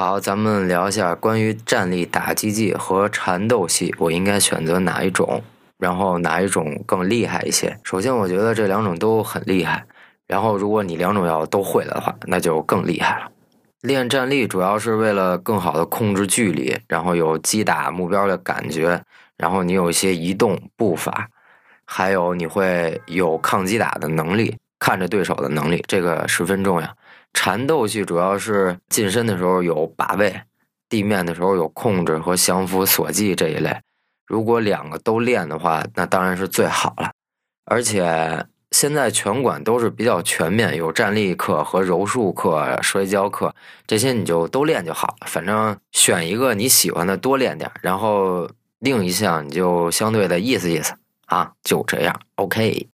好，咱们聊一下关于站立打击技和缠斗系，我应该选择哪一种？然后哪一种更厉害一些？首先，我觉得这两种都很厉害。然后，如果你两种要都会的话，那就更厉害了。练站立主要是为了更好的控制距离，然后有击打目标的感觉，然后你有一些移动步伐，还有你会有抗击打的能力，看着对手的能力，这个十分重要。缠斗系主要是近身的时候有把位，地面的时候有控制和降服锁技这一类。如果两个都练的话，那当然是最好了，而且。现在拳馆都是比较全面，有站立课和柔术课、摔跤课，这些你就都练就好了。反正选一个你喜欢的多练点，然后另一项你就相对的意思意思啊，就这样，OK。